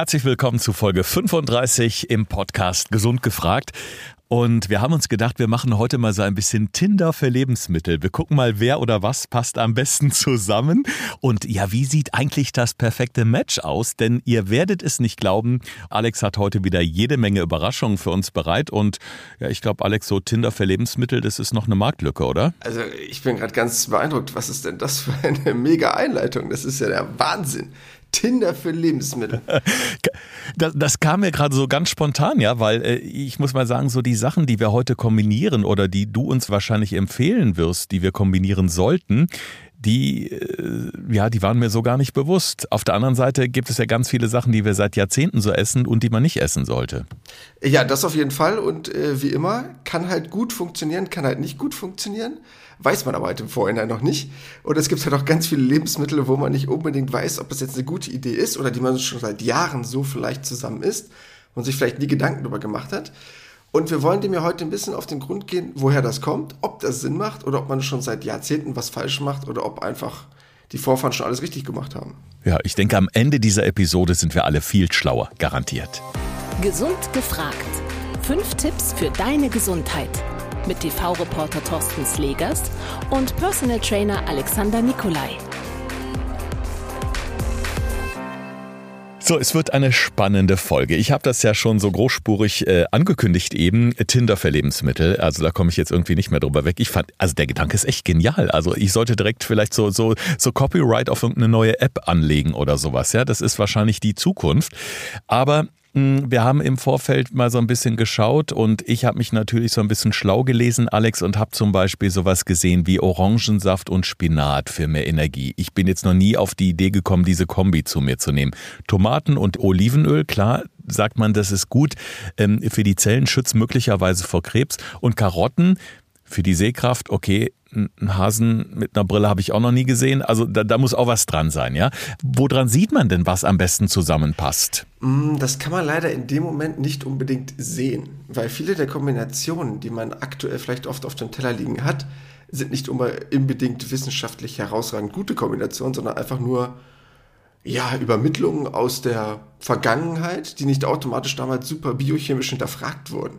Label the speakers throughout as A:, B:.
A: Herzlich willkommen zu Folge 35 im Podcast Gesund gefragt. Und wir haben uns gedacht, wir machen heute mal so ein bisschen Tinder für Lebensmittel. Wir gucken mal, wer oder was passt am besten zusammen. Und ja, wie sieht eigentlich das perfekte Match aus? Denn ihr werdet es nicht glauben, Alex hat heute wieder jede Menge Überraschungen für uns bereit. Und ja, ich glaube, Alex, so Tinder für Lebensmittel, das ist noch eine Marktlücke, oder?
B: Also ich bin gerade ganz beeindruckt. Was ist denn das für eine mega Einleitung? Das ist ja der Wahnsinn. Tinder für Lebensmittel.
A: Das, das kam mir gerade so ganz spontan, ja, weil äh, ich muss mal sagen, so die Sachen, die wir heute kombinieren oder die du uns wahrscheinlich empfehlen wirst, die wir kombinieren sollten, die, äh, ja, die waren mir so gar nicht bewusst. Auf der anderen Seite gibt es ja ganz viele Sachen, die wir seit Jahrzehnten so essen und die man nicht essen sollte.
B: Ja, das auf jeden Fall. Und äh, wie immer, kann halt gut funktionieren, kann halt nicht gut funktionieren weiß man aber halt im Vorhinein noch nicht. Und es gibt halt auch ganz viele Lebensmittel, wo man nicht unbedingt weiß, ob das jetzt eine gute Idee ist oder die man schon seit Jahren so vielleicht zusammen isst und sich vielleicht nie Gedanken darüber gemacht hat. Und wir wollen dem ja heute ein bisschen auf den Grund gehen, woher das kommt, ob das Sinn macht oder ob man schon seit Jahrzehnten was falsch macht oder ob einfach die Vorfahren schon alles richtig gemacht haben.
A: Ja, ich denke, am Ende dieser Episode sind wir alle viel schlauer, garantiert.
C: Gesund gefragt. Fünf Tipps für deine Gesundheit mit TV-Reporter Thorsten Slegers und Personal Trainer Alexander Nikolai.
A: So, es wird eine spannende Folge. Ich habe das ja schon so großspurig äh, angekündigt eben, Tinder für Lebensmittel. Also da komme ich jetzt irgendwie nicht mehr drüber weg. Ich fand, also der Gedanke ist echt genial. Also ich sollte direkt vielleicht so so so Copyright auf irgendeine neue App anlegen oder sowas. Ja, das ist wahrscheinlich die Zukunft. Aber wir haben im Vorfeld mal so ein bisschen geschaut und ich habe mich natürlich so ein bisschen schlau gelesen, Alex, und habe zum Beispiel sowas gesehen wie Orangensaft und Spinat für mehr Energie. Ich bin jetzt noch nie auf die Idee gekommen, diese Kombi zu mir zu nehmen. Tomaten und Olivenöl, klar, sagt man, das ist gut ähm, für die Zellen, schützt möglicherweise vor Krebs. Und Karotten für die Sehkraft, okay, einen Hasen mit einer Brille habe ich auch noch nie gesehen. Also da, da muss auch was dran sein, ja. Woran sieht man denn, was am besten zusammenpasst?
B: Mm, das kann man leider in dem Moment nicht unbedingt sehen, weil viele der Kombinationen, die man aktuell vielleicht oft auf dem Teller liegen hat, sind nicht unbedingt wissenschaftlich herausragend gute Kombinationen, sondern einfach nur ja, Übermittlungen aus der Vergangenheit, die nicht automatisch damals super biochemisch hinterfragt wurden.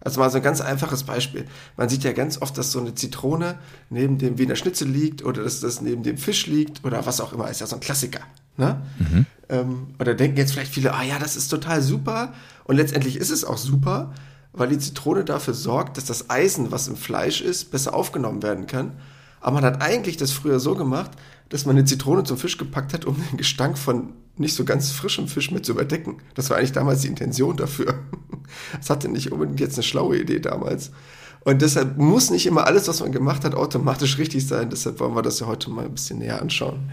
B: Also mal so ein ganz einfaches Beispiel. Man sieht ja ganz oft, dass so eine Zitrone neben dem Wiener Schnitzel liegt oder dass das neben dem Fisch liegt oder was auch immer. Ist ja so ein Klassiker. Ne? Mhm. Ähm, oder denken jetzt vielleicht viele, ah ja, das ist total super. Und letztendlich ist es auch super, weil die Zitrone dafür sorgt, dass das Eisen, was im Fleisch ist, besser aufgenommen werden kann. Aber man hat eigentlich das früher so gemacht, dass man eine Zitrone zum Fisch gepackt hat, um den Gestank von nicht so ganz frischem Fisch mit zu überdecken. Das war eigentlich damals die Intention dafür. Das hatte nicht unbedingt jetzt eine schlaue Idee damals. Und deshalb muss nicht immer alles, was man gemacht hat, automatisch richtig sein. Deshalb wollen wir das ja heute mal ein bisschen näher anschauen.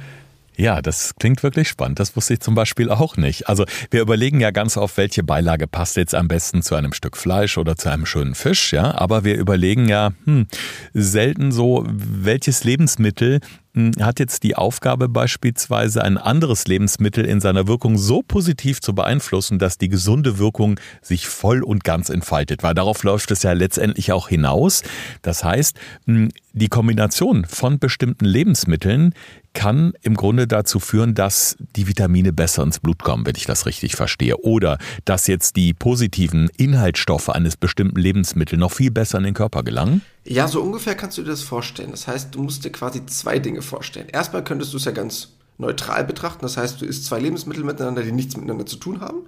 A: Ja, das klingt wirklich spannend. Das wusste ich zum Beispiel auch nicht. Also wir überlegen ja ganz oft, welche Beilage passt jetzt am besten zu einem Stück Fleisch oder zu einem schönen Fisch, ja. Aber wir überlegen ja hm, selten so, welches Lebensmittel hm, hat jetzt die Aufgabe beispielsweise ein anderes Lebensmittel in seiner Wirkung so positiv zu beeinflussen, dass die gesunde Wirkung sich voll und ganz entfaltet. Weil darauf läuft es ja letztendlich auch hinaus. Das heißt, hm, die Kombination von bestimmten Lebensmitteln kann im Grunde dazu führen, dass die Vitamine besser ins Blut kommen, wenn ich das richtig verstehe. Oder dass jetzt die positiven Inhaltsstoffe eines bestimmten Lebensmittels noch viel besser in den Körper gelangen?
B: Ja, so ungefähr kannst du dir das vorstellen. Das heißt, du musst dir quasi zwei Dinge vorstellen. Erstmal könntest du es ja ganz neutral betrachten. Das heißt, du isst zwei Lebensmittel miteinander, die nichts miteinander zu tun haben.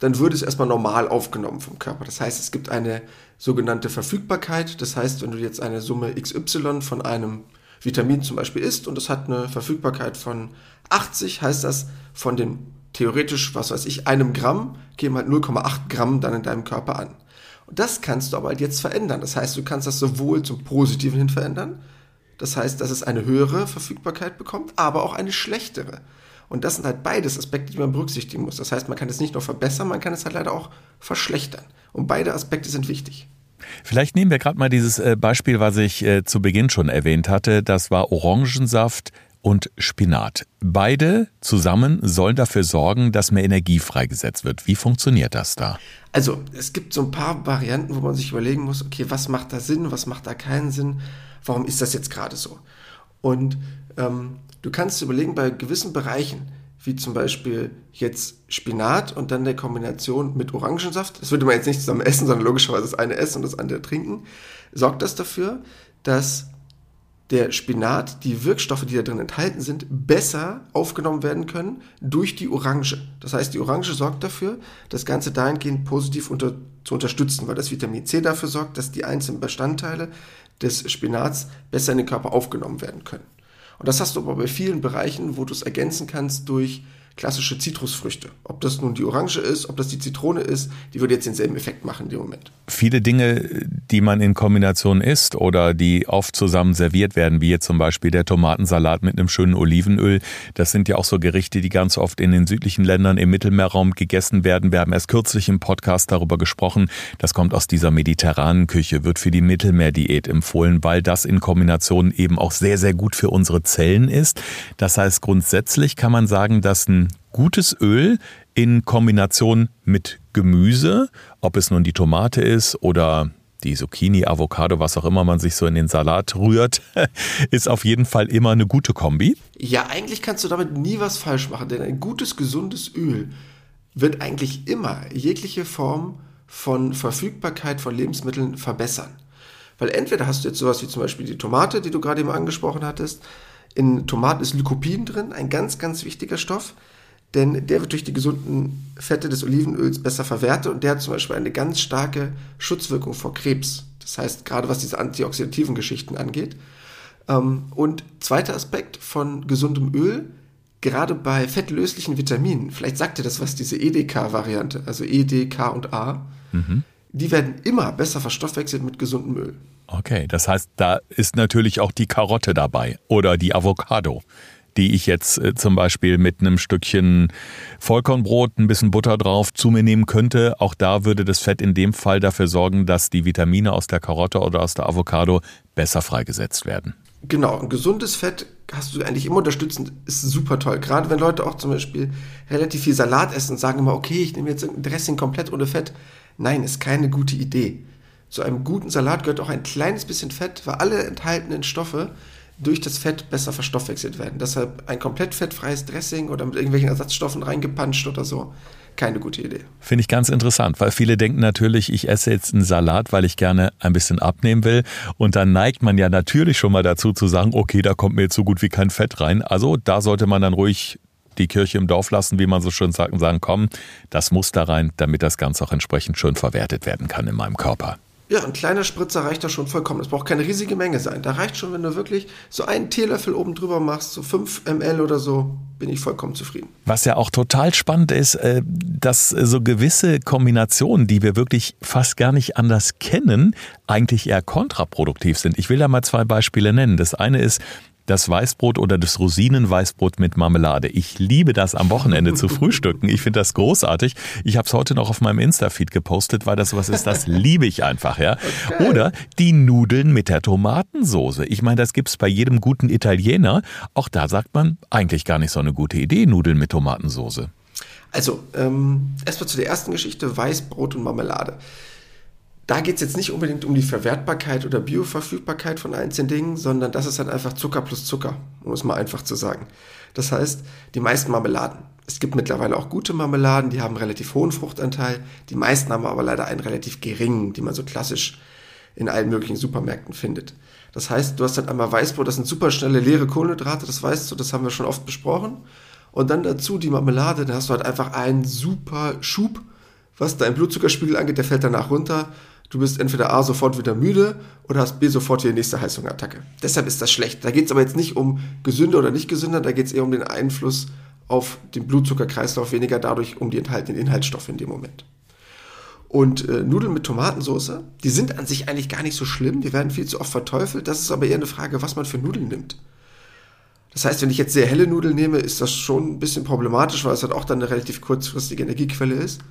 B: Dann würde es erstmal normal aufgenommen vom Körper. Das heißt, es gibt eine sogenannte Verfügbarkeit. Das heißt, wenn du jetzt eine Summe XY von einem Vitamin zum Beispiel isst und es hat eine Verfügbarkeit von 80, heißt das von dem theoretisch, was weiß ich, einem Gramm, geben halt 0,8 Gramm dann in deinem Körper an. Und das kannst du aber halt jetzt verändern. Das heißt, du kannst das sowohl zum Positiven hin verändern, das heißt, dass es eine höhere Verfügbarkeit bekommt, aber auch eine schlechtere. Und das sind halt beides Aspekte, die man berücksichtigen muss. Das heißt, man kann es nicht nur verbessern, man kann es halt leider auch verschlechtern. Und beide Aspekte sind wichtig.
A: Vielleicht nehmen wir gerade mal dieses äh, Beispiel, was ich äh, zu Beginn schon erwähnt hatte. Das war Orangensaft und Spinat. Beide zusammen sollen dafür sorgen, dass mehr Energie freigesetzt wird. Wie funktioniert das da?
B: Also, es gibt so ein paar Varianten, wo man sich überlegen muss, okay, was macht da Sinn, was macht da keinen Sinn, warum ist das jetzt gerade so? Und ähm, du kannst überlegen, bei gewissen Bereichen wie zum Beispiel jetzt Spinat und dann der Kombination mit Orangensaft, das würde man jetzt nicht zusammen essen, sondern logischerweise das eine essen und das andere trinken, sorgt das dafür, dass der Spinat, die Wirkstoffe, die da drin enthalten sind, besser aufgenommen werden können durch die Orange. Das heißt, die Orange sorgt dafür, das Ganze dahingehend positiv unter, zu unterstützen, weil das Vitamin C dafür sorgt, dass die einzelnen Bestandteile des Spinats besser in den Körper aufgenommen werden können. Und das hast du aber bei vielen Bereichen, wo du es ergänzen kannst durch klassische Zitrusfrüchte. Ob das nun die Orange ist, ob das die Zitrone ist, die würde jetzt denselben Effekt machen in dem Moment.
A: Viele Dinge, die man in Kombination isst oder die oft zusammen serviert werden, wie jetzt zum Beispiel der Tomatensalat mit einem schönen Olivenöl, das sind ja auch so Gerichte, die ganz oft in den südlichen Ländern im Mittelmeerraum gegessen werden. Wir haben erst kürzlich im Podcast darüber gesprochen. Das kommt aus dieser mediterranen Küche, wird für die Mittelmeerdiät empfohlen, weil das in Kombination eben auch sehr, sehr gut für unsere Zellen ist. Das heißt, grundsätzlich kann man sagen, dass ein gutes Öl in Kombination mit Gemüse, ob es nun die Tomate ist oder die Zucchini, Avocado, was auch immer man sich so in den Salat rührt, ist auf jeden Fall immer eine gute Kombi.
B: Ja, eigentlich kannst du damit nie was falsch machen, denn ein gutes, gesundes Öl wird eigentlich immer jegliche Form von Verfügbarkeit von Lebensmitteln verbessern. Weil entweder hast du jetzt sowas wie zum Beispiel die Tomate, die du gerade eben angesprochen hattest. In Tomaten ist Lycopin drin, ein ganz, ganz wichtiger Stoff denn der wird durch die gesunden Fette des Olivenöls besser verwertet und der hat zum Beispiel eine ganz starke Schutzwirkung vor Krebs. Das heißt, gerade was diese antioxidativen Geschichten angeht. Ähm, und zweiter Aspekt von gesundem Öl, gerade bei fettlöslichen Vitaminen, vielleicht sagt ihr das was, diese EDK-Variante, also E, D, K und A, mhm. die werden immer besser verstoffwechselt mit gesundem Öl.
A: Okay, das heißt, da ist natürlich auch die Karotte dabei oder die Avocado die ich jetzt äh, zum Beispiel mit einem Stückchen Vollkornbrot, ein bisschen Butter drauf zu mir nehmen könnte. Auch da würde das Fett in dem Fall dafür sorgen, dass die Vitamine aus der Karotte oder aus der Avocado besser freigesetzt werden.
B: Genau, ein gesundes Fett hast du eigentlich immer unterstützend, ist super toll. Gerade wenn Leute auch zum Beispiel relativ viel Salat essen und sagen immer, okay, ich nehme jetzt ein Dressing komplett ohne Fett. Nein, ist keine gute Idee. Zu einem guten Salat gehört auch ein kleines bisschen Fett, weil alle enthaltenen Stoffe durch das Fett besser verstoffwechselt werden. Deshalb ein komplett fettfreies Dressing oder mit irgendwelchen Ersatzstoffen reingepanscht oder so. Keine gute Idee.
A: Finde ich ganz interessant, weil viele denken natürlich, ich esse jetzt einen Salat, weil ich gerne ein bisschen abnehmen will. Und dann neigt man ja natürlich schon mal dazu zu sagen, okay, da kommt mir jetzt so gut wie kein Fett rein. Also da sollte man dann ruhig die Kirche im Dorf lassen, wie man so schön sagt, und sagen, komm, das muss da rein, damit das Ganze auch entsprechend schön verwertet werden kann in meinem Körper.
B: Ja, ein kleiner Spritzer reicht da schon vollkommen. Das braucht keine riesige Menge sein. Da reicht schon, wenn du wirklich so einen Teelöffel oben drüber machst, so 5 ml oder so, bin ich vollkommen zufrieden.
A: Was ja auch total spannend ist, äh, dass so gewisse Kombinationen, die wir wirklich fast gar nicht anders kennen, eigentlich eher kontraproduktiv sind. Ich will da mal zwei Beispiele nennen. Das eine ist, das Weißbrot oder das Rosinenweißbrot mit Marmelade. Ich liebe das am Wochenende zu frühstücken. Ich finde das großartig. Ich habe es heute noch auf meinem Insta-Feed gepostet, weil das was ist, das liebe ich einfach, ja. Okay. Oder die Nudeln mit der Tomatensoße. Ich meine, das gibt's bei jedem guten Italiener. Auch da sagt man eigentlich gar nicht so eine gute Idee, Nudeln mit Tomatensoße.
B: Also, ähm, erstmal zu der ersten Geschichte, Weißbrot und Marmelade da geht es jetzt nicht unbedingt um die Verwertbarkeit oder Bioverfügbarkeit von einzelnen Dingen, sondern das ist halt einfach Zucker plus Zucker, um es mal einfach zu sagen. Das heißt, die meisten Marmeladen. Es gibt mittlerweile auch gute Marmeladen, die haben einen relativ hohen Fruchtanteil. Die meisten haben aber leider einen relativ geringen, die man so klassisch in allen möglichen Supermärkten findet. Das heißt, du hast halt einmal Weißbrot, das sind super schnelle leere Kohlenhydrate, das weißt du, das haben wir schon oft besprochen. Und dann dazu die Marmelade, da hast du halt einfach einen super Schub, was dein Blutzuckerspiegel angeht, der fällt danach runter du bist entweder A sofort wieder müde oder hast B sofort die nächste Heißhungerattacke. Deshalb ist das schlecht. Da geht es aber jetzt nicht um gesünder oder nicht gesünder, da geht es eher um den Einfluss auf den Blutzuckerkreislauf, weniger dadurch um die enthaltenen Inhaltsstoffe in dem Moment. Und äh, Nudeln mit Tomatensoße, die sind an sich eigentlich gar nicht so schlimm, die werden viel zu oft verteufelt. Das ist aber eher eine Frage, was man für Nudeln nimmt. Das heißt, wenn ich jetzt sehr helle Nudeln nehme, ist das schon ein bisschen problematisch, weil es halt auch dann eine relativ kurzfristige Energiequelle ist.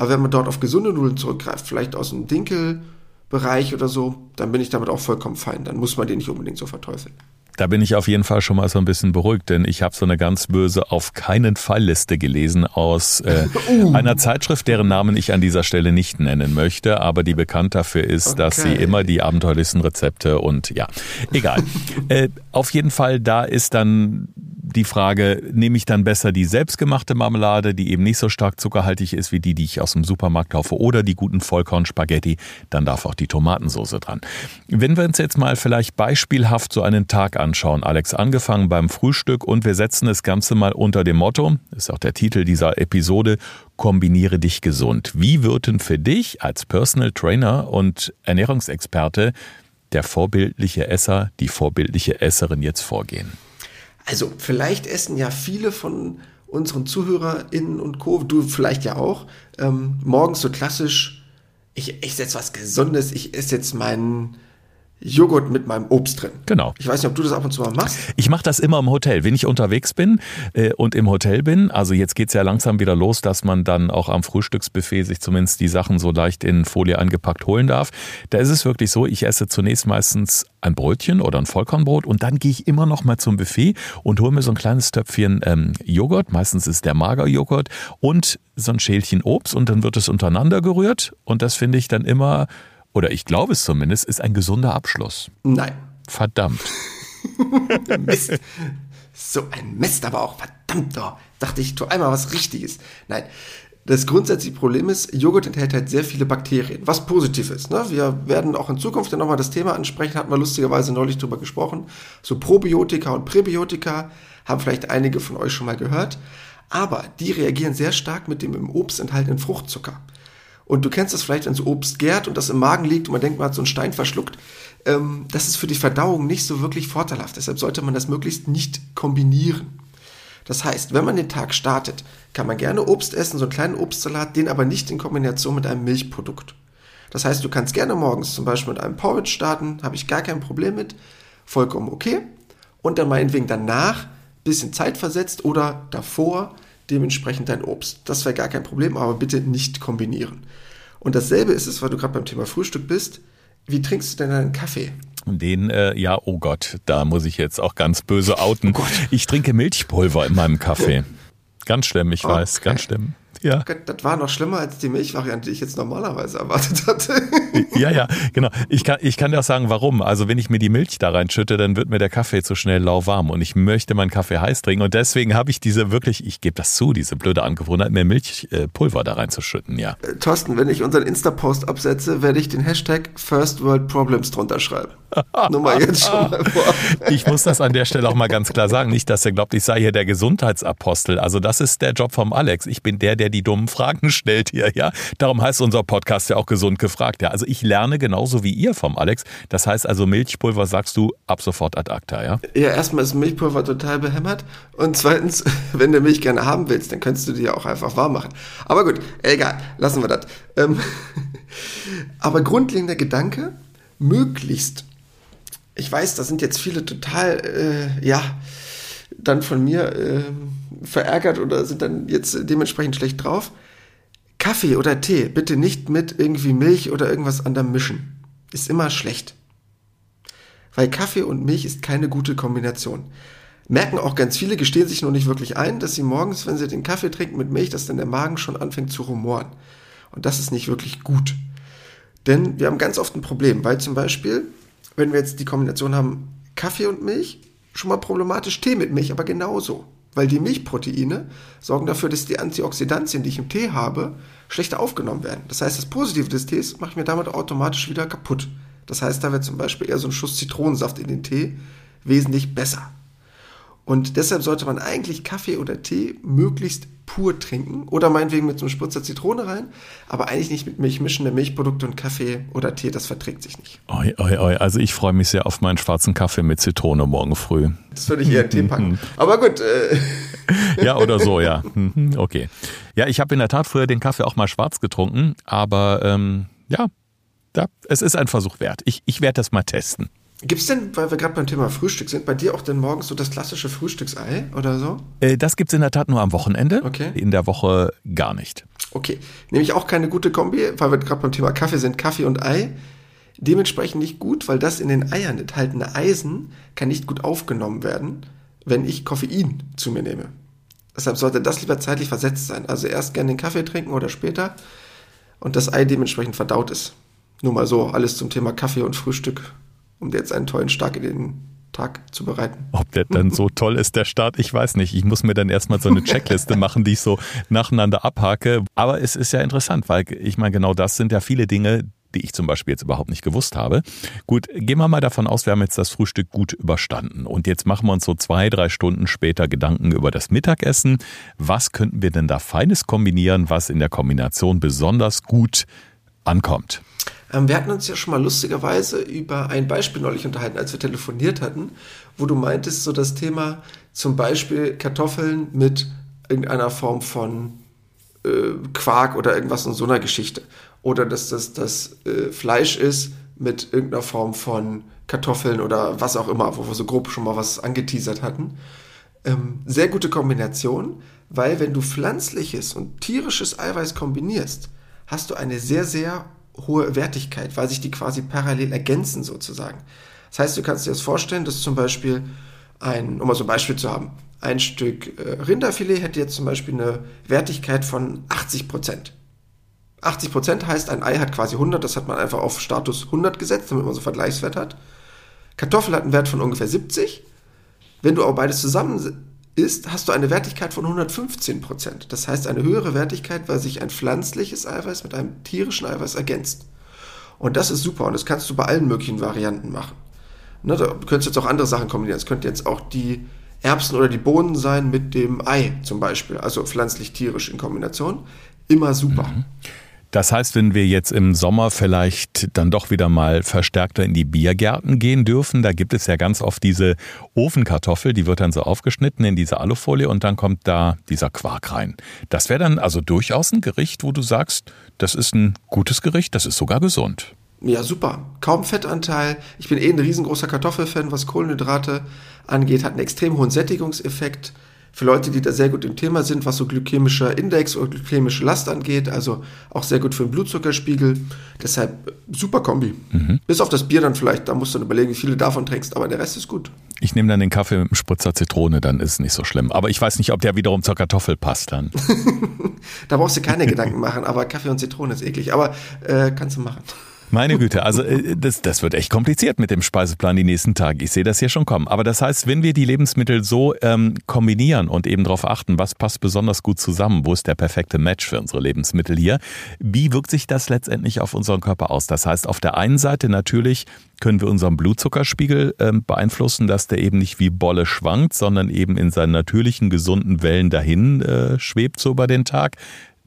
B: Aber wenn man dort auf gesunde Nudeln zurückgreift, vielleicht aus dem Dinkelbereich oder so, dann bin ich damit auch vollkommen fein. Dann muss man den nicht unbedingt so verteufeln.
A: Da bin ich auf jeden Fall schon mal so ein bisschen beruhigt, denn ich habe so eine ganz böse auf keinen Fall Liste gelesen aus äh, uh. einer Zeitschrift, deren Namen ich an dieser Stelle nicht nennen möchte, aber die bekannt dafür ist, okay. dass sie immer die abenteuerlichsten Rezepte und ja, egal. äh, auf jeden Fall, da ist dann die Frage, nehme ich dann besser die selbstgemachte Marmelade, die eben nicht so stark zuckerhaltig ist wie die, die ich aus dem Supermarkt kaufe, oder die guten Vollkorn-Spaghetti, dann darf auch die Tomatensauce dran. Wenn wir uns jetzt mal vielleicht beispielhaft so einen Tag anschauen, Alex, angefangen beim Frühstück und wir setzen das Ganze mal unter dem Motto, ist auch der Titel dieser Episode, kombiniere dich gesund. Wie würden für dich als Personal Trainer und Ernährungsexperte der vorbildliche Esser, die vorbildliche Esserin jetzt vorgehen?
B: Also vielleicht essen ja viele von unseren ZuhörerInnen und Co., du vielleicht ja auch, ähm, morgens so klassisch, ich esse jetzt was Gesundes, ich esse jetzt meinen Joghurt mit meinem Obst drin.
A: Genau.
B: Ich weiß nicht, ob du das ab und zu mal machst.
A: Ich mache das immer im Hotel. Wenn ich unterwegs bin äh, und im Hotel bin, also jetzt geht's ja langsam wieder los, dass man dann auch am Frühstücksbuffet sich zumindest die Sachen so leicht in Folie eingepackt holen darf. Da ist es wirklich so, ich esse zunächst meistens ein Brötchen oder ein Vollkornbrot und dann gehe ich immer noch mal zum Buffet und hole mir so ein kleines Töpfchen ähm, Joghurt. Meistens ist der Magerjoghurt und so ein Schälchen Obst und dann wird es untereinander gerührt und das finde ich dann immer oder ich glaube es zumindest, ist ein gesunder Abschluss.
B: Nein.
A: Verdammt.
B: Mist. So ein Mist, aber auch verdammt. Oh, dachte ich, tu einmal was Richtiges. Nein. Das grundsätzliche Problem ist, Joghurt enthält halt sehr viele Bakterien, was positiv ist. Ne? Wir werden auch in Zukunft ja nochmal das Thema ansprechen, hatten wir lustigerweise neulich drüber gesprochen. So Probiotika und Präbiotika haben vielleicht einige von euch schon mal gehört. Aber die reagieren sehr stark mit dem im Obst enthaltenen Fruchtzucker. Und du kennst das vielleicht, wenn so Obst gärt und das im Magen liegt und man denkt, man hat so einen Stein verschluckt. Ähm, das ist für die Verdauung nicht so wirklich vorteilhaft. Deshalb sollte man das möglichst nicht kombinieren. Das heißt, wenn man den Tag startet, kann man gerne Obst essen, so einen kleinen Obstsalat, den aber nicht in Kombination mit einem Milchprodukt. Das heißt, du kannst gerne morgens zum Beispiel mit einem Porridge starten, habe ich gar kein Problem mit, vollkommen okay. Und dann meinetwegen danach, bisschen Zeit versetzt oder davor, dementsprechend dein Obst. Das wäre gar kein Problem, aber bitte nicht kombinieren. Und dasselbe ist es, weil du gerade beim Thema Frühstück bist. Wie trinkst du denn deinen Kaffee?
A: Den, äh, ja, oh Gott, da muss ich jetzt auch ganz böse outen. Oh ich trinke Milchpulver in meinem Kaffee. Ganz schlimm, ich okay. weiß, ganz schlimm. Ja.
B: Das war noch schlimmer als die Milchvariante, die ich jetzt normalerweise erwartet hatte.
A: Ja, ja, genau. Ich kann, ich kann dir auch sagen, warum. Also wenn ich mir die Milch da reinschütte, dann wird mir der Kaffee zu schnell lauwarm und ich möchte meinen Kaffee heiß trinken und deswegen habe ich diese wirklich, ich gebe das zu, diese blöde Angewohnheit, mir Milchpulver da reinzuschütten, ja.
B: Äh, Thorsten, wenn ich unseren Insta-Post absetze, werde ich den Hashtag First World Problems drunter schreiben. Nur mal jetzt schon mal vor.
A: Ich muss das an der Stelle auch mal ganz klar sagen. Nicht, dass er glaubt, ich sei hier der Gesundheitsapostel. Also das ist der Job vom Alex. Ich bin der, der die dummen Fragen stellt hier, ja. Darum heißt unser Podcast ja auch gesund gefragt, ja. Also ich lerne genauso wie ihr vom Alex. Das heißt also Milchpulver sagst du ab sofort ad acta, ja?
B: Ja, erstmal ist Milchpulver total behämmert und zweitens, wenn du Milch gerne haben willst, dann könntest du die ja auch einfach warm machen. Aber gut, egal, lassen wir das. Ähm, aber grundlegender Gedanke, möglichst ich weiß, da sind jetzt viele total, äh, ja, dann von mir äh, verärgert oder sind dann jetzt dementsprechend schlecht drauf. Kaffee oder Tee bitte nicht mit irgendwie Milch oder irgendwas anderem mischen. Ist immer schlecht. Weil Kaffee und Milch ist keine gute Kombination. Merken auch ganz viele, gestehen sich noch nicht wirklich ein, dass sie morgens, wenn sie den Kaffee trinken mit Milch, dass dann der Magen schon anfängt zu rumoren. Und das ist nicht wirklich gut. Denn wir haben ganz oft ein Problem, weil zum Beispiel wenn wir jetzt die Kombination haben Kaffee und Milch, schon mal problematisch Tee mit Milch, aber genauso. Weil die Milchproteine sorgen dafür, dass die Antioxidantien, die ich im Tee habe, schlechter aufgenommen werden. Das heißt, das Positive des Tees mache ich mir damit automatisch wieder kaputt. Das heißt, da wird zum Beispiel eher so ein Schuss Zitronensaft in den Tee wesentlich besser. Und deshalb sollte man eigentlich Kaffee oder Tee möglichst pur trinken oder meinetwegen mit so einem Spritzer Zitrone rein, aber eigentlich nicht mit Milch mischen, denn Milchprodukte und Kaffee oder Tee, das verträgt sich nicht.
A: Oi, oi, oi. Also ich freue mich sehr auf meinen schwarzen Kaffee mit Zitrone morgen früh.
B: Das würde ich eher Tee packen. aber gut. Äh.
A: Ja, oder so, ja. Mhm, okay. Ja, ich habe in der Tat früher den Kaffee auch mal schwarz getrunken, aber ähm, ja, da, es ist ein Versuch wert. Ich, ich werde das mal testen.
B: Gibt es denn, weil wir gerade beim Thema Frühstück sind, bei dir auch denn morgens so das klassische Frühstücksei oder so?
A: Äh, das gibt es in der Tat nur am Wochenende.
B: Okay.
A: In der Woche gar nicht.
B: Okay. Nämlich auch keine gute Kombi, weil wir gerade beim Thema Kaffee sind. Kaffee und Ei. Dementsprechend nicht gut, weil das in den Eiern enthaltene Eisen kann nicht gut aufgenommen werden, wenn ich Koffein zu mir nehme. Deshalb sollte das lieber zeitlich versetzt sein. Also erst gerne den Kaffee trinken oder später und das Ei dementsprechend verdaut ist. Nur mal so, alles zum Thema Kaffee und Frühstück um dir jetzt einen tollen Start in den Tag zu bereiten.
A: Ob der dann so toll ist, der Start, ich weiß nicht. Ich muss mir dann erstmal so eine Checkliste machen, die ich so nacheinander abhake. Aber es ist ja interessant, weil ich meine, genau das sind ja viele Dinge, die ich zum Beispiel jetzt überhaupt nicht gewusst habe. Gut, gehen wir mal davon aus, wir haben jetzt das Frühstück gut überstanden. Und jetzt machen wir uns so zwei, drei Stunden später Gedanken über das Mittagessen. Was könnten wir denn da Feines kombinieren, was in der Kombination besonders gut ankommt?
B: Ähm, wir hatten uns ja schon mal lustigerweise über ein Beispiel neulich unterhalten, als wir telefoniert hatten, wo du meintest, so das Thema zum Beispiel Kartoffeln mit irgendeiner Form von äh, Quark oder irgendwas in so einer Geschichte. Oder dass das das äh, Fleisch ist mit irgendeiner Form von Kartoffeln oder was auch immer, wo wir so grob schon mal was angeteasert hatten. Ähm, sehr gute Kombination, weil wenn du pflanzliches und tierisches Eiweiß kombinierst, hast du eine sehr, sehr hohe Wertigkeit, weil sich die quasi parallel ergänzen sozusagen. Das heißt, du kannst dir das vorstellen, dass zum Beispiel ein, um mal so ein Beispiel zu haben, ein Stück äh, Rinderfilet hätte jetzt zum Beispiel eine Wertigkeit von 80 Prozent. 80 Prozent heißt, ein Ei hat quasi 100, das hat man einfach auf Status 100 gesetzt, damit man so Vergleichswert hat. Kartoffel hat einen Wert von ungefähr 70. Wenn du aber beides zusammen isst, hast du eine Wertigkeit von 115 Prozent. Das heißt eine höhere Wertigkeit, weil sich ein pflanzliches Eiweiß mit einem tierischen Eiweiß ergänzt. Und das ist super und das kannst du bei allen möglichen Varianten machen. Ne, da könntest du jetzt auch andere Sachen kombinieren. Es könnte jetzt auch die Erbsen oder die Bohnen sein mit dem Ei zum Beispiel, also pflanzlich-tierisch in Kombination. Immer super. Mhm.
A: Das heißt, wenn wir jetzt im Sommer vielleicht dann doch wieder mal verstärkter in die Biergärten gehen dürfen, da gibt es ja ganz oft diese Ofenkartoffel, die wird dann so aufgeschnitten in diese Alufolie und dann kommt da dieser Quark rein. Das wäre dann also durchaus ein Gericht, wo du sagst, das ist ein gutes Gericht, das ist sogar gesund.
B: Ja, super. Kaum Fettanteil. Ich bin eh ein riesengroßer Kartoffelfan, was Kohlenhydrate angeht, hat einen extrem hohen Sättigungseffekt für Leute, die da sehr gut im Thema sind, was so glykämischer Index oder glykämische Last angeht, also auch sehr gut für den Blutzuckerspiegel. Deshalb super Kombi. Mhm. Bis auf das Bier dann vielleicht, da musst du dann überlegen, wie viele davon trinkst, aber der Rest ist gut.
A: Ich nehme dann den Kaffee mit einem Spritzer Zitrone, dann ist es nicht so schlimm. Aber ich weiß nicht, ob der wiederum zur Kartoffel passt dann.
B: da brauchst du keine Gedanken machen, aber Kaffee und Zitrone ist eklig. Aber äh, kannst du machen.
A: Meine Güte, also äh, das, das wird echt kompliziert mit dem Speiseplan die nächsten Tage. Ich sehe das hier schon kommen. Aber das heißt, wenn wir die Lebensmittel so ähm, kombinieren und eben darauf achten, was passt besonders gut zusammen, wo ist der perfekte Match für unsere Lebensmittel hier, wie wirkt sich das letztendlich auf unseren Körper aus? Das heißt, auf der einen Seite natürlich können wir unseren Blutzuckerspiegel äh, beeinflussen, dass der eben nicht wie Bolle schwankt, sondern eben in seinen natürlichen gesunden Wellen dahin äh, schwebt so über den Tag.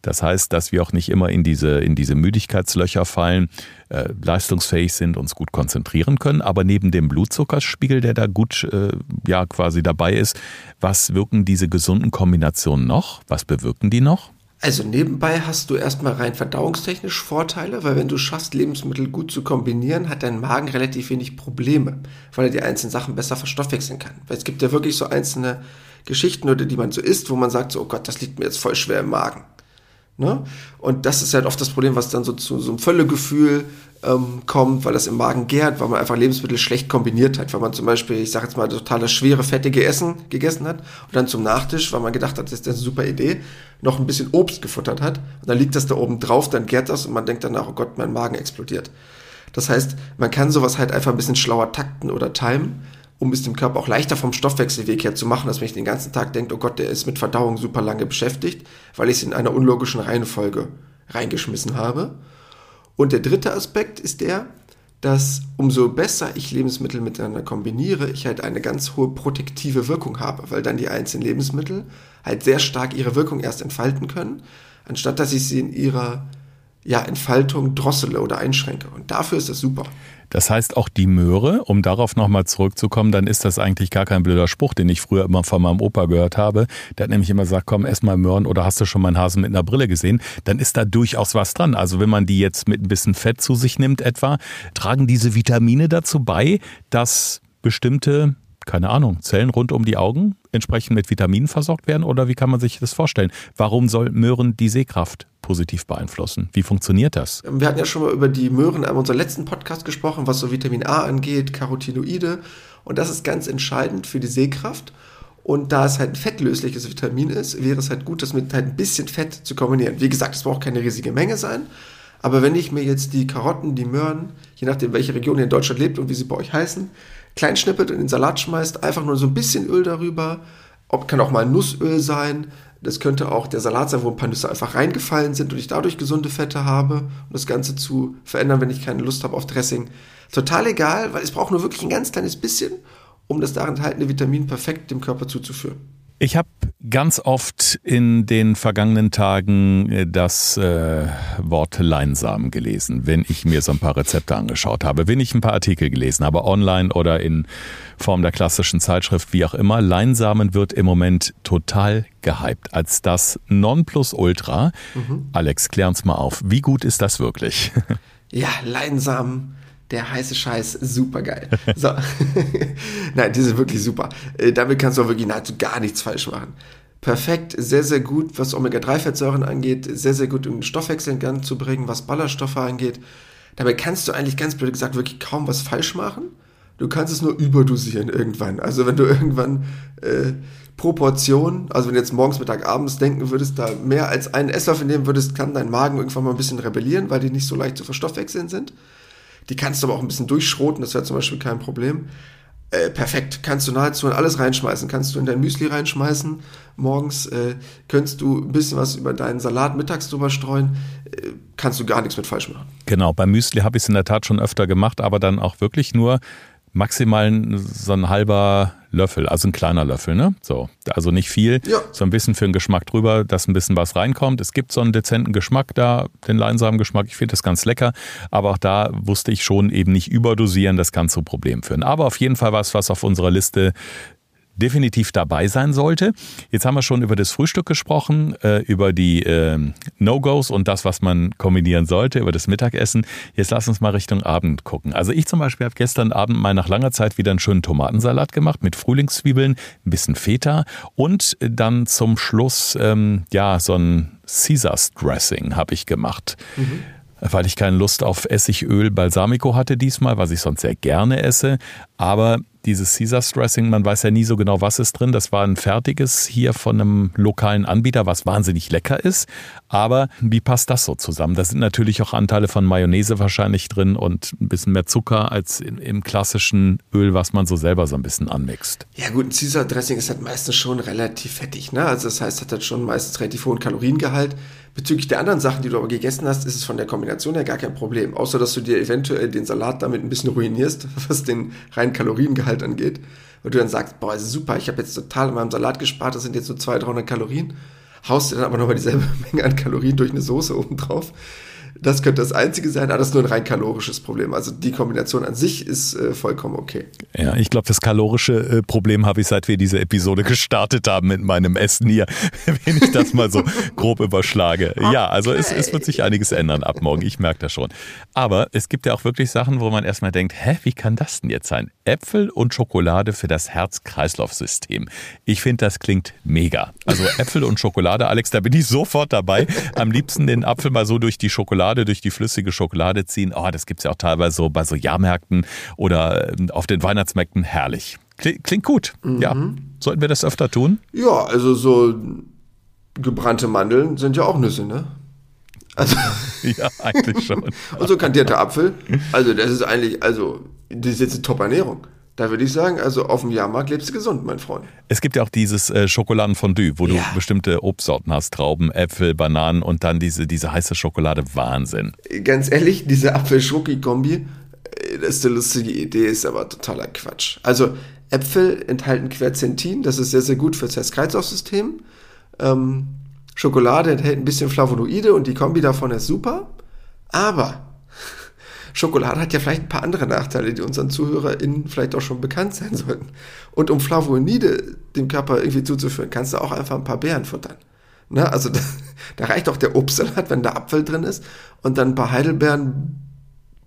A: Das heißt, dass wir auch nicht immer in diese, in diese Müdigkeitslöcher fallen, äh, leistungsfähig sind, uns gut konzentrieren können. Aber neben dem Blutzuckerspiegel, der da gut äh, ja quasi dabei ist, was wirken diese gesunden Kombinationen noch? Was bewirken die noch?
B: Also nebenbei hast du erstmal rein verdauungstechnisch Vorteile, weil wenn du schaffst, Lebensmittel gut zu kombinieren, hat dein Magen relativ wenig Probleme, weil er die einzelnen Sachen besser verstoffwechseln kann. Weil es gibt ja wirklich so einzelne Geschichten, oder die man so isst, wo man sagt so, oh Gott, das liegt mir jetzt voll schwer im Magen. Ne? Und das ist halt oft das Problem, was dann so zu so einem Völlegefühl ähm, kommt, weil das im Magen gärt, weil man einfach Lebensmittel schlecht kombiniert hat. Weil man zum Beispiel, ich sage jetzt mal, total das schwere, fettige Essen gegessen hat und dann zum Nachtisch, weil man gedacht hat, das ist eine super Idee, noch ein bisschen Obst gefuttert hat. Und dann liegt das da oben drauf, dann gärt das und man denkt danach, oh Gott, mein Magen explodiert. Das heißt, man kann sowas halt einfach ein bisschen schlauer takten oder timen um es dem Körper auch leichter vom Stoffwechselweg her zu machen, dass man nicht den ganzen Tag denkt, oh Gott, der ist mit Verdauung super lange beschäftigt, weil ich es in einer unlogischen Reihenfolge reingeschmissen habe. Und der dritte Aspekt ist der, dass umso besser ich Lebensmittel miteinander kombiniere, ich halt eine ganz hohe protektive Wirkung habe, weil dann die einzelnen Lebensmittel halt sehr stark ihre Wirkung erst entfalten können, anstatt dass ich sie in ihrer ja, Entfaltung drossele oder einschränke. Und dafür ist das super.
A: Das heißt, auch die Möhre, um darauf nochmal zurückzukommen, dann ist das eigentlich gar kein blöder Spruch, den ich früher immer von meinem Opa gehört habe. Der hat nämlich immer gesagt, komm, ess mal Möhren oder hast du schon meinen Hasen mit einer Brille gesehen? Dann ist da durchaus was dran. Also wenn man die jetzt mit ein bisschen Fett zu sich nimmt etwa, tragen diese Vitamine dazu bei, dass bestimmte keine Ahnung, Zellen rund um die Augen entsprechend mit Vitaminen versorgt werden? Oder wie kann man sich das vorstellen? Warum soll Möhren die Sehkraft positiv beeinflussen. Wie funktioniert das?
B: Wir hatten ja schon mal über die Möhren in unserem letzten Podcast gesprochen, was so Vitamin A angeht, Carotinoide. Und das ist ganz entscheidend für die Sehkraft. Und da es halt ein fettlösliches Vitamin ist, wäre es halt gut, das mit halt ein bisschen Fett zu kombinieren. Wie gesagt, es braucht keine riesige Menge sein. Aber wenn ich mir jetzt die Karotten, die Möhren, je nachdem welche Region ihr in Deutschland lebt und wie sie bei euch heißen, klein schnippelt und in den Salat schmeißt, einfach nur so ein bisschen Öl darüber. Ob, kann auch mal Nussöl sein. Das könnte auch der Salat sein, wo ein paar Nüsse einfach reingefallen sind und ich dadurch gesunde Fette habe, um das Ganze zu verändern, wenn ich keine Lust habe auf Dressing. Total egal, weil es braucht nur wirklich ein ganz kleines bisschen, um das darin enthaltene Vitamin perfekt dem Körper zuzuführen.
A: Ich habe ganz oft in den vergangenen Tagen äh, das äh, Wort Leinsamen gelesen, wenn ich mir so ein paar Rezepte angeschaut habe, wenn ich ein paar Artikel gelesen habe, online oder in Form der klassischen Zeitschrift, wie auch immer. Leinsamen wird im Moment total gehypt als das Nonplusultra. Mhm. Alex, klär uns mal auf. Wie gut ist das wirklich?
B: Ja, Leinsamen der heiße Scheiß, super geil. So. Nein, die sind wirklich super. Äh, damit kannst du auch wirklich nahezu gar nichts falsch machen. Perfekt, sehr, sehr gut, was Omega-3-Fettsäuren angeht, sehr, sehr gut um den Stoffwechsel in Gang zu bringen, was Ballaststoffe angeht. Dabei kannst du eigentlich ganz blöd gesagt wirklich kaum was falsch machen. Du kannst es nur überdosieren irgendwann. Also wenn du irgendwann äh, Proportion, also wenn du jetzt morgens, Mittag, abends denken würdest, da mehr als einen Esslöffel nehmen würdest, kann dein Magen irgendwann mal ein bisschen rebellieren, weil die nicht so leicht zu verstoffwechseln sind. Die kannst du aber auch ein bisschen durchschroten, das wäre zum Beispiel kein Problem. Äh, perfekt, kannst du nahezu in alles reinschmeißen. Kannst du in dein Müsli reinschmeißen. Morgens äh, könntest du ein bisschen was über deinen Salat mittags drüber streuen. Äh, kannst du gar nichts mit falsch machen.
A: Genau, beim Müsli habe ich es in der Tat schon öfter gemacht, aber dann auch wirklich nur maximal so ein halber Löffel, also ein kleiner Löffel, ne? So, also nicht viel, ja. so ein bisschen für den Geschmack drüber, dass ein bisschen was reinkommt. Es gibt so einen dezenten Geschmack da, den Leinsamen-Geschmack. Ich finde das ganz lecker, aber auch da wusste ich schon eben nicht überdosieren, das kann zu Problemen führen. Aber auf jeden Fall was, was auf unserer Liste definitiv dabei sein sollte. Jetzt haben wir schon über das Frühstück gesprochen, äh, über die äh, No-Gos und das, was man kombinieren sollte, über das Mittagessen. Jetzt lass uns mal Richtung Abend gucken. Also ich zum Beispiel habe gestern Abend mal nach langer Zeit wieder einen schönen Tomatensalat gemacht mit Frühlingszwiebeln, ein bisschen Feta und dann zum Schluss ähm, ja so ein Caesars Dressing habe ich gemacht. Mhm weil ich keine Lust auf Essigöl Balsamico hatte diesmal, was ich sonst sehr gerne esse. Aber dieses Caesar Dressing, man weiß ja nie so genau, was ist drin. Das war ein fertiges hier von einem lokalen Anbieter, was wahnsinnig lecker ist. Aber wie passt das so zusammen? Da sind natürlich auch Anteile von Mayonnaise wahrscheinlich drin und ein bisschen mehr Zucker als im klassischen Öl, was man so selber so ein bisschen anmixt.
B: Ja gut, ein Caesar Dressing ist halt meistens schon relativ fettig. Ne? Also das heißt, hat halt schon meistens relativ hohen Kaloriengehalt. Bezüglich der anderen Sachen, die du aber gegessen hast, ist es von der Kombination her gar kein Problem. Außer, dass du dir eventuell den Salat damit ein bisschen ruinierst, was den reinen Kaloriengehalt angeht. Und du dann sagst, boah, ist super, ich habe jetzt total in meinem Salat gespart, das sind jetzt so 200, 300 Kalorien. Haust dir dann aber nochmal dieselbe Menge an Kalorien durch eine Soße oben drauf. Das könnte das einzige sein, aber das ist nur ein rein kalorisches Problem. Also die Kombination an sich ist äh, vollkommen okay.
A: Ja, ich glaube, das kalorische äh, Problem habe ich, seit wir diese Episode gestartet haben mit meinem Essen hier, wenn ich das mal so grob überschlage. Okay. Ja, also es, es, wird sich einiges ändern ab morgen, ich merke das schon. Aber es gibt ja auch wirklich Sachen, wo man erstmal denkt, hä, wie kann das denn jetzt sein? Äpfel und Schokolade für das Herz-Kreislauf-System. Ich finde, das klingt mega. Also Äpfel und Schokolade, Alex, da bin ich sofort dabei. Am liebsten den Apfel mal so durch die Schokolade Schokolade durch die flüssige Schokolade ziehen. Oh, das gibt es ja auch teilweise so bei so Jahrmärkten oder ähm, auf den Weihnachtsmärkten. Herrlich. Klingt gut. Mhm. Ja. Sollten wir das öfter tun?
B: Ja, also so gebrannte Mandeln sind ja auch Nüsse, ne?
A: Also ja, eigentlich schon.
B: und so kandierter Apfel. Also, das ist eigentlich, also, das ist jetzt eine Top-Ernährung. Da würde ich sagen, also auf dem Jahrmarkt lebst du gesund, mein Freund.
A: Es gibt ja auch dieses äh, Schokoladenfondue, wo ja. du bestimmte Obstsorten hast, Trauben, Äpfel, Bananen und dann diese, diese heiße Schokolade. Wahnsinn.
B: Ganz ehrlich, diese Apfel-Schoki-Kombi, äh, das ist eine lustige Idee, ist aber totaler Quatsch. Also Äpfel enthalten Quercetin, das ist sehr, sehr gut fürs Herz-Kreislauf-System. Ähm, Schokolade enthält ein bisschen Flavonoide und die Kombi davon ist super. Aber Schokolade hat ja vielleicht ein paar andere Nachteile, die unseren ZuhörerInnen vielleicht auch schon bekannt sein sollten. Und um Flavonoide dem Körper irgendwie zuzuführen, kannst du auch einfach ein paar Beeren futtern. Ne? Also da, da reicht auch der Obstsalat, wenn da Apfel drin ist und dann ein paar Heidelbeeren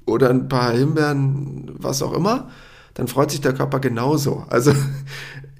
B: oder ein paar Himbeeren, was auch immer, dann freut sich der Körper genauso. Also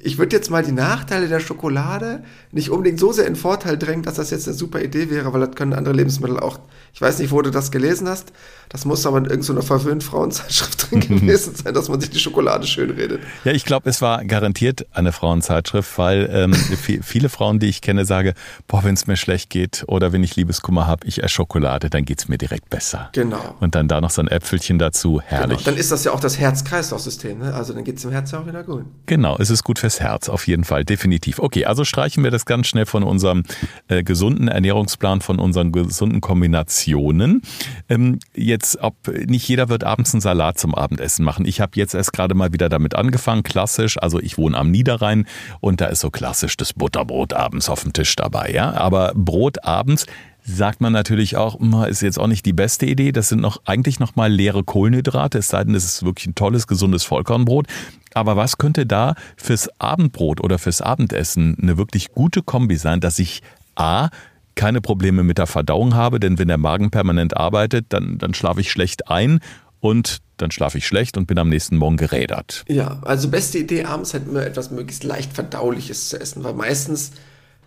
B: ich würde jetzt mal die Nachteile der Schokolade nicht unbedingt so sehr in Vorteil drängen, dass das jetzt eine super Idee wäre, weil das können andere Lebensmittel auch. Ich weiß nicht, wo du das gelesen hast. Das muss aber in irgendeiner verwöhnt Frauenzeitschrift drin gewesen sein, dass man sich die Schokolade schön redet.
A: Ja, ich glaube, es war garantiert eine Frauenzeitschrift, weil ähm, viele Frauen, die ich kenne, sagen, boah, wenn es mir schlecht geht oder wenn ich Liebeskummer habe, ich esse Schokolade, dann geht es mir direkt besser.
B: Genau.
A: Und dann da noch so ein Äpfelchen dazu, herrlich.
B: Genau. Dann ist das ja auch das Herz-Kreislauf-System, ne? also dann geht es dem Herz ja auch wieder gut.
A: Genau, es ist gut fürs Herz, auf jeden Fall, definitiv. Okay, also streichen wir das ganz schnell von unserem äh, gesunden Ernährungsplan, von unseren gesunden Kombinationen. Ähm, jetzt, ob nicht jeder wird abends einen Salat zum Abendessen machen. Ich habe jetzt erst gerade mal wieder damit angefangen, klassisch. Also ich wohne am Niederrhein und da ist so klassisch das Butterbrot abends auf dem Tisch dabei. Ja, aber Brot abends sagt man natürlich auch, ist jetzt auch nicht die beste Idee. Das sind noch eigentlich noch mal leere Kohlenhydrate, es sei denn, es ist wirklich ein tolles, gesundes Vollkornbrot. Aber was könnte da fürs Abendbrot oder fürs Abendessen eine wirklich gute Kombi sein, dass ich A, keine Probleme mit der Verdauung habe, denn wenn der Magen permanent arbeitet, dann, dann schlafe ich schlecht ein und dann schlafe ich schlecht und bin am nächsten Morgen gerädert.
B: Ja, also beste Idee abends halt immer etwas möglichst leicht verdauliches zu essen, weil meistens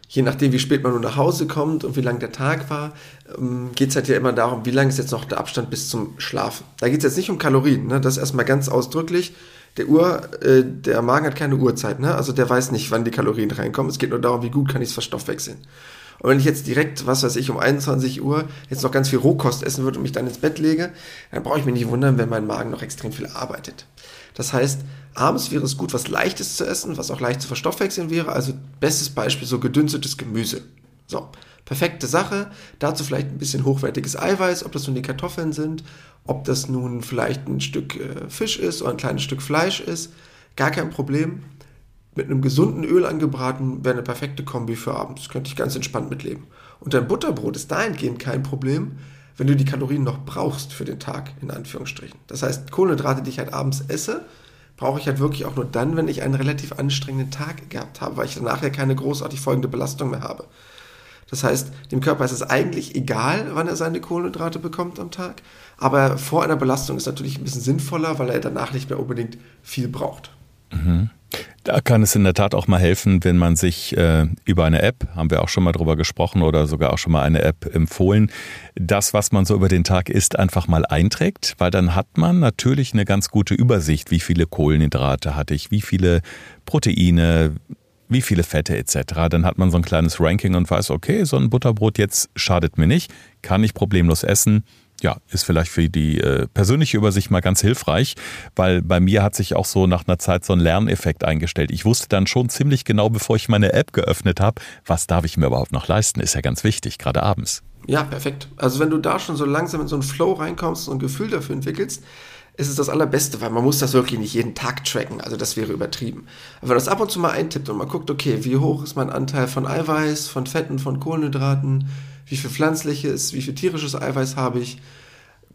B: je nachdem, wie spät man nur nach Hause kommt und wie lang der Tag war, ähm, geht es halt ja immer darum, wie lang ist jetzt noch der Abstand bis zum Schlafen. Da geht es jetzt nicht um Kalorien, ne? das ist erstmal ganz ausdrücklich. Der Uhr, äh, der Magen hat keine Uhrzeit, ne? also der weiß nicht, wann die Kalorien reinkommen. Es geht nur darum, wie gut kann ich es verstoffwechseln. Und wenn ich jetzt direkt, was weiß ich, um 21 Uhr jetzt noch ganz viel Rohkost essen würde und mich dann ins Bett lege, dann brauche ich mich nicht wundern, wenn mein Magen noch extrem viel arbeitet. Das heißt, abends wäre es gut, was Leichtes zu essen, was auch leicht zu verstoffwechseln wäre. Also bestes Beispiel so gedünstetes Gemüse. So, perfekte Sache. Dazu vielleicht ein bisschen hochwertiges Eiweiß, ob das nun die Kartoffeln sind, ob das nun vielleicht ein Stück äh, Fisch ist oder ein kleines Stück Fleisch ist. Gar kein Problem. Mit einem gesunden Öl angebraten wäre eine perfekte Kombi für abends. Könnte ich ganz entspannt mitleben. Und dein Butterbrot ist dahingehend kein Problem, wenn du die Kalorien noch brauchst für den Tag, in Anführungsstrichen. Das heißt, Kohlenhydrate, die ich halt abends esse, brauche ich halt wirklich auch nur dann, wenn ich einen relativ anstrengenden Tag gehabt habe, weil ich danach ja keine großartig folgende Belastung mehr habe. Das heißt, dem Körper ist es eigentlich egal, wann er seine Kohlenhydrate bekommt am Tag, aber vor einer Belastung ist natürlich ein bisschen sinnvoller, weil er danach nicht mehr unbedingt viel braucht.
A: Mhm. Da kann es in der Tat auch mal helfen, wenn man sich äh, über eine App, haben wir auch schon mal drüber gesprochen oder sogar auch schon mal eine App empfohlen, das, was man so über den Tag isst, einfach mal einträgt, weil dann hat man natürlich eine ganz gute Übersicht, wie viele Kohlenhydrate hatte ich, wie viele Proteine, wie viele Fette etc. Dann hat man so ein kleines Ranking und weiß, okay, so ein Butterbrot jetzt schadet mir nicht, kann ich problemlos essen ja, ist vielleicht für die äh, persönliche Übersicht mal ganz hilfreich, weil bei mir hat sich auch so nach einer Zeit so ein Lerneffekt eingestellt. Ich wusste dann schon ziemlich genau, bevor ich meine App geöffnet habe, was darf ich mir überhaupt noch leisten, ist ja ganz wichtig, gerade abends.
B: Ja, perfekt. Also wenn du da schon so langsam in so einen Flow reinkommst und ein Gefühl dafür entwickelst, ist es das Allerbeste, weil man muss das wirklich nicht jeden Tag tracken, also das wäre übertrieben. Wenn das ab und zu mal eintippt und man guckt, okay, wie hoch ist mein Anteil von Eiweiß, von Fetten, von Kohlenhydraten, wie viel pflanzliches, wie viel tierisches Eiweiß habe ich,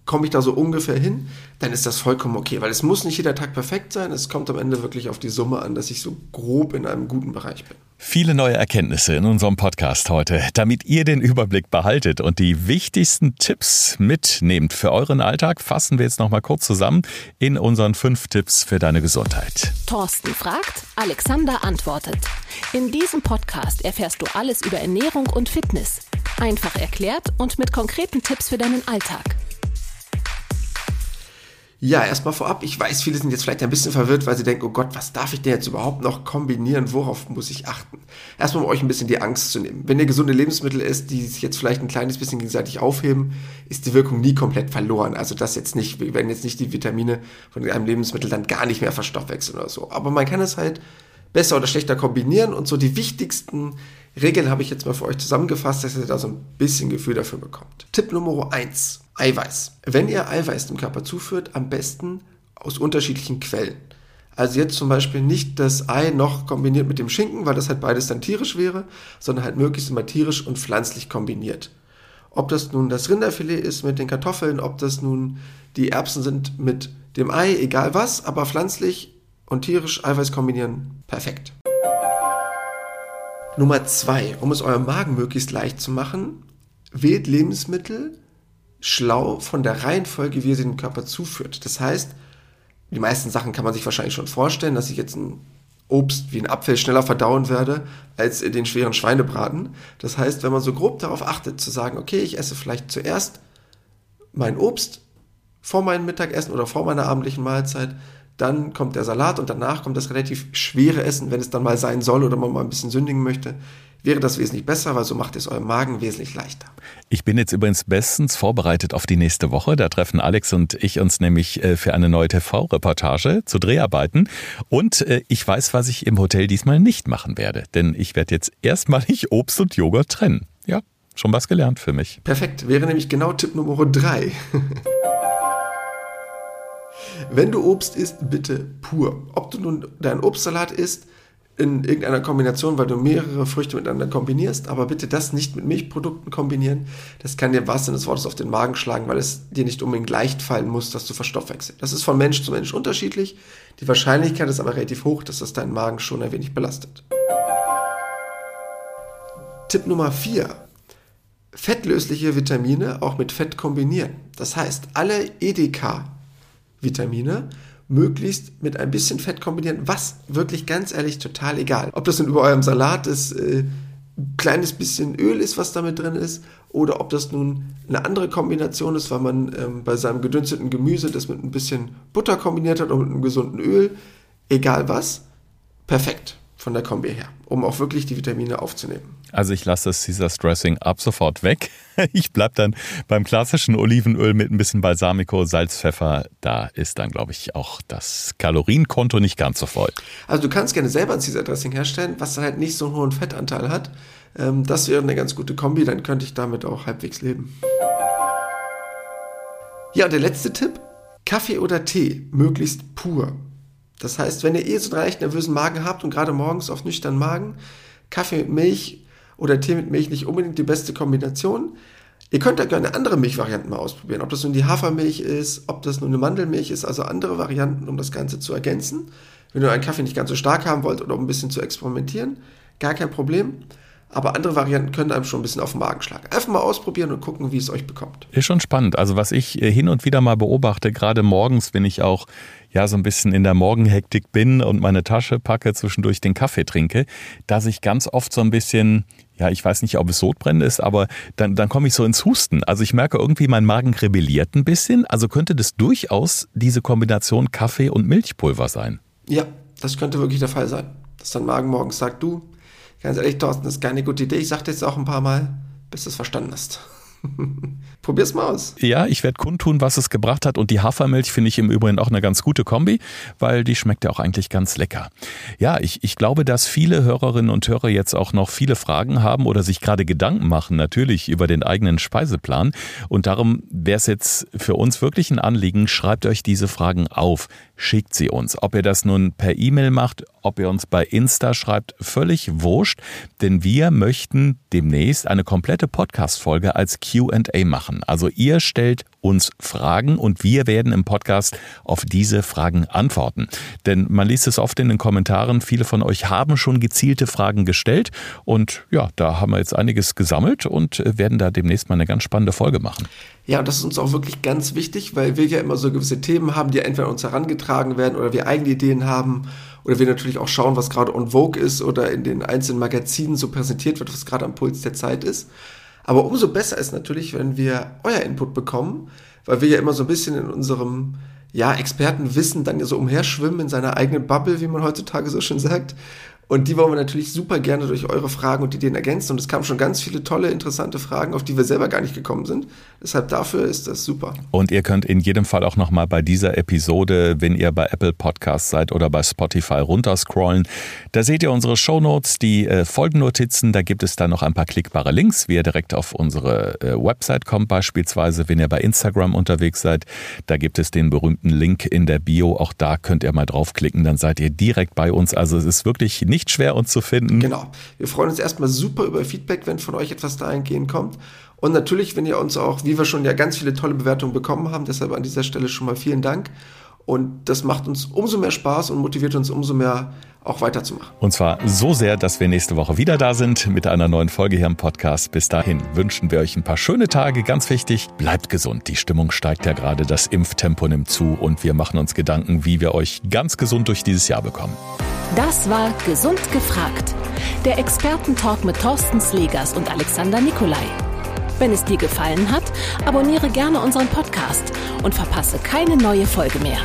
B: komme ich da so ungefähr hin, dann ist das vollkommen okay, weil es muss nicht jeder Tag perfekt sein, es kommt am Ende wirklich auf die Summe an, dass ich so grob in einem guten Bereich bin.
A: Viele neue Erkenntnisse in unserem Podcast heute, damit ihr den Überblick behaltet und die wichtigsten Tipps mitnehmt für euren Alltag, fassen wir jetzt nochmal kurz zusammen in unseren fünf Tipps für deine Gesundheit.
C: Thorsten fragt, Alexander antwortet. In diesem Podcast erfährst du alles über Ernährung und Fitness. Einfach erklärt und mit konkreten Tipps für deinen Alltag.
B: Ja, erstmal vorab, ich weiß, viele sind jetzt vielleicht ein bisschen verwirrt, weil sie denken, oh Gott, was darf ich denn jetzt überhaupt noch kombinieren? Worauf muss ich achten? Erstmal, um euch ein bisschen die Angst zu nehmen. Wenn ihr gesunde Lebensmittel isst, die sich jetzt vielleicht ein kleines bisschen gegenseitig aufheben, ist die Wirkung nie komplett verloren. Also das jetzt nicht, wir werden jetzt nicht die Vitamine von einem Lebensmittel dann gar nicht mehr verstoffwechseln oder so. Aber man kann es halt besser oder schlechter kombinieren und so die wichtigsten Regeln habe ich jetzt mal für euch zusammengefasst, dass ihr da so ein bisschen Gefühl dafür bekommt. Tipp Nummer eins: Eiweiß. Wenn ihr Eiweiß dem Körper zuführt, am besten aus unterschiedlichen Quellen. Also jetzt zum Beispiel nicht das Ei noch kombiniert mit dem Schinken, weil das halt beides dann tierisch wäre, sondern halt möglichst immer tierisch und pflanzlich kombiniert. Ob das nun das Rinderfilet ist mit den Kartoffeln, ob das nun die Erbsen sind mit dem Ei, egal was, aber pflanzlich und tierisch Eiweiß kombinieren, perfekt. Nummer zwei, um es eurem Magen möglichst leicht zu machen, wählt Lebensmittel schlau von der Reihenfolge, wie ihr sie dem Körper zuführt. Das heißt, die meisten Sachen kann man sich wahrscheinlich schon vorstellen, dass ich jetzt ein Obst wie ein Apfel schneller verdauen werde als den schweren Schweinebraten. Das heißt, wenn man so grob darauf achtet, zu sagen, okay, ich esse vielleicht zuerst mein Obst vor meinem Mittagessen oder vor meiner abendlichen Mahlzeit, dann kommt der Salat und danach kommt das relativ schwere Essen, wenn es dann mal sein soll oder man mal ein bisschen sündigen möchte, wäre das wesentlich besser, weil so macht es eurem Magen wesentlich leichter.
A: Ich bin jetzt übrigens bestens vorbereitet auf die nächste Woche. Da treffen Alex und ich uns nämlich äh, für eine neue TV-Reportage zu Dreharbeiten. Und äh, ich weiß, was ich im Hotel diesmal nicht machen werde. Denn ich werde jetzt erstmalig Obst und Joghurt trennen. Ja, schon was gelernt für mich.
B: Perfekt, wäre nämlich genau Tipp Nummer drei. Wenn du Obst isst, bitte pur. Ob du nun deinen Obstsalat isst, in irgendeiner Kombination, weil du mehrere Früchte miteinander kombinierst, aber bitte das nicht mit Milchprodukten kombinieren. Das kann dir was des Wortes auf den Magen schlagen, weil es dir nicht unbedingt leicht fallen muss, dass du verstoffwechselst. Das ist von Mensch zu Mensch unterschiedlich. Die Wahrscheinlichkeit ist aber relativ hoch, dass das deinen Magen schon ein wenig belastet. Tipp Nummer 4. Fettlösliche Vitamine auch mit Fett kombinieren. Das heißt, alle EDK-Vitamine möglichst mit ein bisschen Fett kombinieren, was wirklich ganz ehrlich total egal. Ob das nun über eurem Salat ist, äh, kleines bisschen Öl ist, was damit drin ist, oder ob das nun eine andere Kombination ist, weil man ähm, bei seinem gedünsteten Gemüse das mit ein bisschen Butter kombiniert hat oder mit einem gesunden Öl, egal was, perfekt von der Kombi her, um auch wirklich die Vitamine aufzunehmen.
A: Also ich lasse das Caesars Dressing ab sofort weg. Ich bleibe dann beim klassischen Olivenöl mit ein bisschen Balsamico, Salz, Pfeffer. Da ist dann, glaube ich, auch das Kalorienkonto nicht ganz so voll.
B: Also du kannst gerne selber ein Caesar Dressing herstellen, was halt nicht so einen hohen Fettanteil hat. Ähm, das wäre eine ganz gute Kombi, dann könnte ich damit auch halbwegs leben. Ja, und der letzte Tipp, Kaffee oder Tee, möglichst pur. Das heißt, wenn ihr eh so einen leicht nervösen Magen habt und gerade morgens auf nüchternen Magen, Kaffee mit Milch oder Tee mit Milch nicht unbedingt die beste Kombination. Ihr könnt da gerne andere Milchvarianten mal ausprobieren. Ob das nun die Hafermilch ist, ob das nun eine Mandelmilch ist, also andere Varianten, um das Ganze zu ergänzen. Wenn ihr einen Kaffee nicht ganz so stark haben wollt oder um ein bisschen zu experimentieren, gar kein Problem. Aber andere Varianten können einem schon ein bisschen auf den Magen schlagen. Einfach mal ausprobieren und gucken, wie es euch bekommt.
A: Ist schon spannend. Also was ich äh, hin und wieder mal beobachte, gerade morgens, wenn ich auch ja so ein bisschen in der Morgenhektik bin und meine Tasche packe, zwischendurch den Kaffee trinke, dass ich ganz oft so ein bisschen, ja, ich weiß nicht, ob es Sodbrennen ist, aber dann, dann komme ich so ins Husten. Also ich merke irgendwie, mein Magen rebelliert ein bisschen. Also könnte das durchaus diese Kombination Kaffee und Milchpulver sein.
B: Ja, das könnte wirklich der Fall sein. Dass dein Magen morgens sagt, du, Ganz ehrlich, Thorsten, das ist keine gute Idee. Ich sagte jetzt auch ein paar Mal, bis du es verstanden hast. Probier's mal aus.
A: Ja, ich werde kundtun, was es gebracht hat. Und die Hafermilch finde ich im Übrigen auch eine ganz gute Kombi, weil die schmeckt ja auch eigentlich ganz lecker. Ja, ich, ich glaube, dass viele Hörerinnen und Hörer jetzt auch noch viele Fragen haben oder sich gerade Gedanken machen, natürlich über den eigenen Speiseplan. Und darum wäre es jetzt für uns wirklich ein Anliegen, schreibt euch diese Fragen auf, schickt sie uns. Ob ihr das nun per E-Mail macht, ob ihr uns bei Insta schreibt, völlig wurscht, denn wir möchten demnächst eine komplette Podcast-Folge als QA machen. Also ihr stellt uns Fragen und wir werden im Podcast auf diese Fragen antworten. Denn man liest es oft in den Kommentaren, viele von euch haben schon gezielte Fragen gestellt und ja, da haben wir jetzt einiges gesammelt und werden da demnächst mal eine ganz spannende Folge machen.
B: Ja, und das ist uns auch wirklich ganz wichtig, weil wir ja immer so gewisse Themen haben, die entweder uns herangetragen werden oder wir eigene Ideen haben oder wir natürlich auch schauen, was gerade on Vogue ist oder in den einzelnen Magazinen so präsentiert wird, was gerade am Puls der Zeit ist. Aber umso besser ist natürlich, wenn wir euer Input bekommen, weil wir ja immer so ein bisschen in unserem ja, Expertenwissen dann ja so umherschwimmen in seiner eigenen Bubble, wie man heutzutage so schön sagt. Und die wollen wir natürlich super gerne durch eure Fragen und Ideen ergänzen. Und es kamen schon ganz viele tolle, interessante Fragen, auf die wir selber gar nicht gekommen sind. Deshalb dafür ist das super.
A: Und ihr könnt in jedem Fall auch nochmal bei dieser Episode, wenn ihr bei Apple Podcasts seid oder bei Spotify runterscrollen, da seht ihr unsere Shownotes, die äh, Folgennotizen. Da gibt es dann noch ein paar klickbare Links, wie ihr direkt auf unsere äh, Website kommt. Beispielsweise, wenn ihr bei Instagram unterwegs seid, da gibt es den berühmten Link in der Bio. Auch da könnt ihr mal draufklicken, dann seid ihr direkt bei uns. Also es ist wirklich nicht nicht schwer, uns zu finden.
B: Genau. Wir freuen uns erstmal super über Feedback, wenn von euch etwas dahingehend kommt. Und natürlich, wenn ihr uns auch, wie wir schon ja ganz viele tolle Bewertungen bekommen haben, deshalb an dieser Stelle schon mal vielen Dank. Und das macht uns umso mehr Spaß und motiviert uns umso mehr, auch weiterzumachen.
A: Und zwar so sehr, dass wir nächste Woche wieder da sind mit einer neuen Folge hier im Podcast. Bis dahin wünschen wir euch ein paar schöne Tage. Ganz wichtig, bleibt gesund. Die Stimmung steigt ja gerade, das Impftempo nimmt zu und wir machen uns Gedanken, wie wir euch ganz gesund durch dieses Jahr bekommen.
C: Das war Gesund gefragt. Der Expertentalk mit Thorsten Slegers und Alexander Nikolai. Wenn es dir gefallen hat, abonniere gerne unseren Podcast und verpasse keine neue Folge mehr.